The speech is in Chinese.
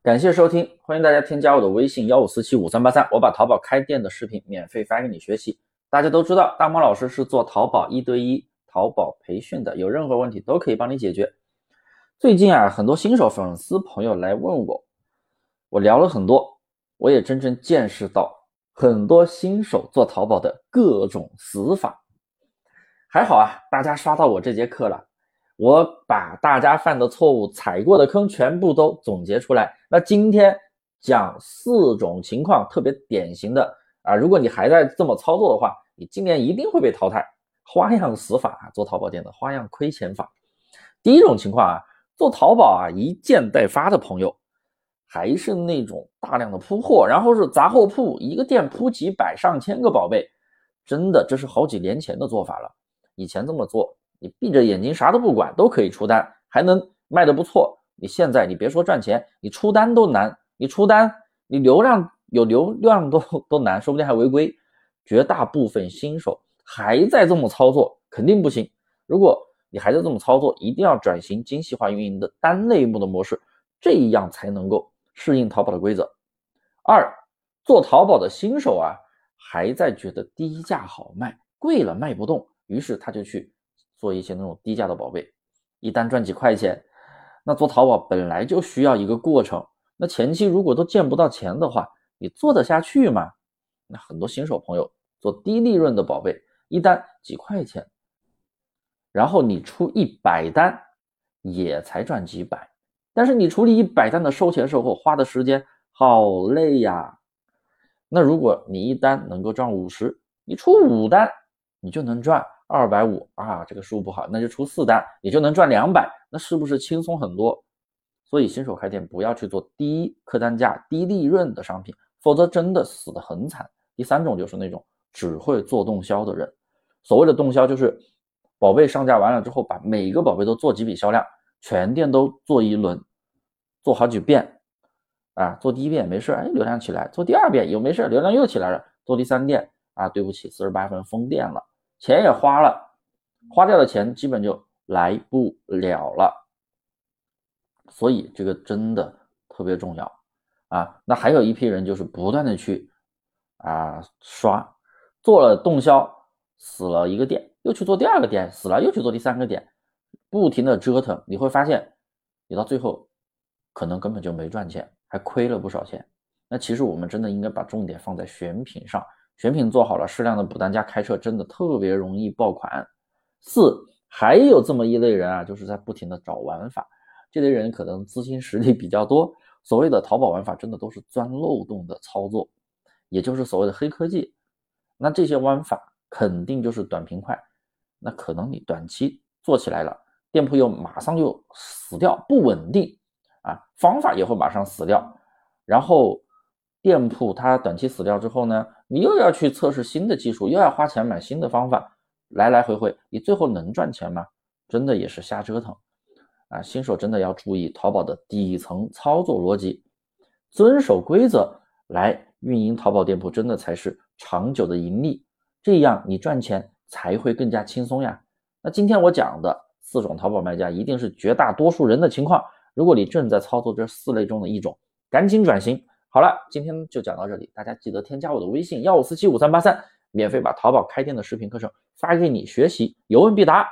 感谢收听，欢迎大家添加我的微信幺五四七五三八三，我把淘宝开店的视频免费发给你学习。大家都知道，大猫老师是做淘宝一对一淘宝培训的，有任何问题都可以帮你解决。最近啊，很多新手粉丝朋友来问我，我聊了很多，我也真正见识到很多新手做淘宝的各种死法。还好啊，大家刷到我这节课了。我把大家犯的错误、踩过的坑全部都总结出来。那今天讲四种情况特别典型的啊，如果你还在这么操作的话，你今年一定会被淘汰。花样死法啊，做淘宝店的花样亏钱法。第一种情况啊，做淘宝啊，一件代发的朋友，还是那种大量的铺货，然后是杂货铺，一个店铺几百上千个宝贝，真的这是好几年前的做法了。以前这么做。你闭着眼睛啥都不管都可以出单，还能卖的不错。你现在你别说赚钱，你出单都难。你出单，你流量有流量都都难，说不定还违规。绝大部分新手还在这么操作，肯定不行。如果你还在这么操作，一定要转型精细化运营的单类目的模式，这样才能够适应淘宝的规则。二，做淘宝的新手啊，还在觉得低价好卖，贵了卖不动，于是他就去。做一些那种低价的宝贝，一单赚几块钱，那做淘宝本来就需要一个过程，那前期如果都见不到钱的话，你做得下去吗？那很多新手朋友做低利润的宝贝，一单几块钱，然后你出一百单，也才赚几百，但是你处理一百单的收钱售后花的时间好累呀。那如果你一单能够赚五十，你出五单，你就能赚。二百五啊，这个数不好，那就出四单，也就能赚两百，那是不是轻松很多？所以新手开店不要去做低客单价、低利润的商品，否则真的死得很惨。第三种就是那种只会做动销的人，所谓的动销就是宝贝上架完了之后，把每个宝贝都做几笔销量，全店都做一轮，做好几遍啊，做第一遍没事，哎，流量起来；做第二遍又没事，流量又起来了；做第三遍啊，对不起，四十八分封店了。钱也花了，花掉的钱基本就来不了了，所以这个真的特别重要啊。那还有一批人就是不断的去啊刷，做了动销死了一个店，又去做第二个店死了，又去做第三个店，不停的折腾，你会发现你到最后可能根本就没赚钱，还亏了不少钱。那其实我们真的应该把重点放在选品上。选品做好了，适量的补单加开车，真的特别容易爆款。四，还有这么一类人啊，就是在不停的找玩法。这类人可能资金实力比较多，所谓的淘宝玩法真的都是钻漏洞的操作，也就是所谓的黑科技。那这些玩法肯定就是短平快，那可能你短期做起来了，店铺又马上就死掉，不稳定啊，方法也会马上死掉，然后。店铺它短期死掉之后呢，你又要去测试新的技术，又要花钱买新的方法，来来回回，你最后能赚钱吗？真的也是瞎折腾啊！新手真的要注意淘宝的底层操作逻辑，遵守规则来运营淘宝店铺，真的才是长久的盈利，这样你赚钱才会更加轻松呀。那今天我讲的四种淘宝卖家，一定是绝大多数人的情况。如果你正在操作这四类中的一种，赶紧转型。好了，今天就讲到这里，大家记得添加我的微信幺五四七五三八三，免费把淘宝开店的视频课程发给你学习，有问必答。